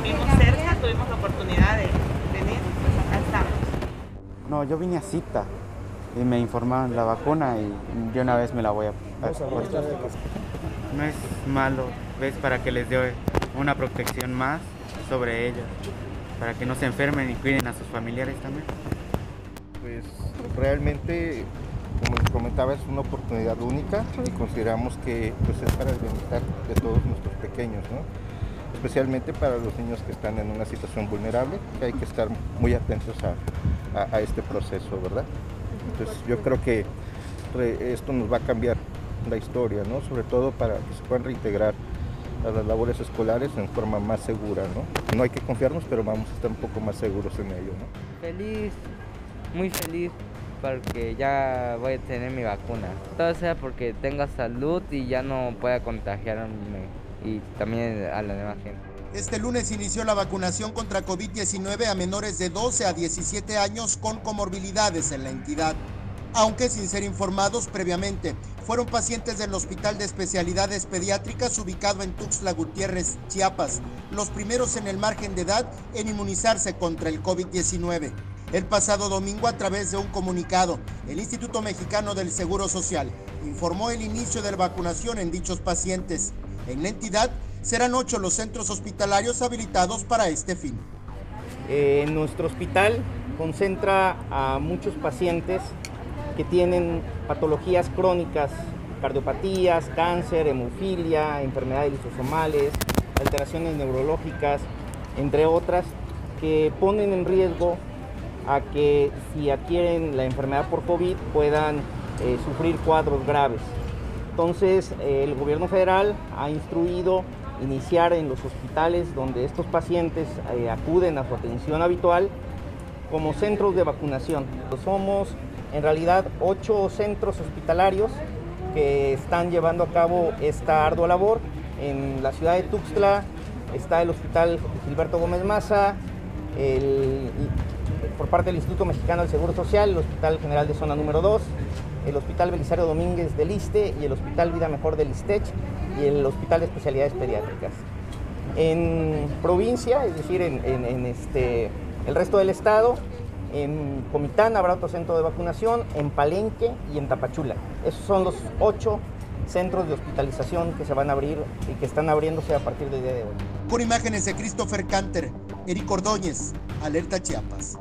vivimos cerca, tuvimos la oportunidad de venir, pues acá estamos. No, yo vine a cita y me informaron la vacuna y de una vez me la voy a poner. No es malo, ves, para que les dé una protección más sobre ellos, para que no se enfermen y cuiden a sus familiares también. Pues realmente, como les comentaba, es una oportunidad única y consideramos que pues, es para el bienestar de todos nuestros pequeños, ¿no? Especialmente para los niños que están en una situación vulnerable, que hay que estar muy atentos a, a- a este proceso, ¿verdad? Entonces yo creo que esto nos va a cambiar la historia, ¿no? Sobre todo para que se puedan reintegrar a las labores escolares en forma más segura, ¿no? No hay que confiarnos, pero vamos a estar un poco más seguros en ello, ¿no? Feliz, muy feliz porque ya voy a tener mi vacuna. Todo sea porque tenga salud y ya no pueda contagiarme y también a la demás gente. Este lunes inició la vacunación contra COVID-19 a menores de 12 a 17 años con comorbilidades en la entidad. Aunque sin ser informados previamente, fueron pacientes del Hospital de Especialidades Pediátricas ubicado en Tuxtla Gutiérrez, Chiapas, los primeros en el margen de edad en inmunizarse contra el COVID-19. El pasado domingo, a través de un comunicado, el Instituto Mexicano del Seguro Social informó el inicio de la vacunación en dichos pacientes. En la entidad serán ocho los centros hospitalarios habilitados para este fin. Eh, nuestro hospital concentra a muchos pacientes que tienen patologías crónicas, cardiopatías, cáncer, hemofilia, enfermedades lisosomales, alteraciones neurológicas, entre otras, que ponen en riesgo a que si adquieren la enfermedad por COVID puedan eh, sufrir cuadros graves. Entonces, el gobierno federal ha instruido iniciar en los hospitales donde estos pacientes eh, acuden a su atención habitual como centros de vacunación. Somos en realidad ocho centros hospitalarios que están llevando a cabo esta ardua labor. En la ciudad de Tuxtla está el Hospital Gilberto Gómez Maza, por parte del Instituto Mexicano del Seguro Social, el Hospital General de Zona número 2, el Hospital Belisario Domínguez del ISTE y el Hospital Vida Mejor del ISTECH y el Hospital de Especialidades Pediátricas. En provincia, es decir, en, este, el resto del estado, en Comitán habrá otro centro de vacunación, en Palenque y en Tapachula. Esos son los ocho centros de hospitalización que se van a abrir y que están abriéndose a partir del día de hoy. Con imágenes de Christopher Canter, Eric Ordóñez, Alerta Chiapas.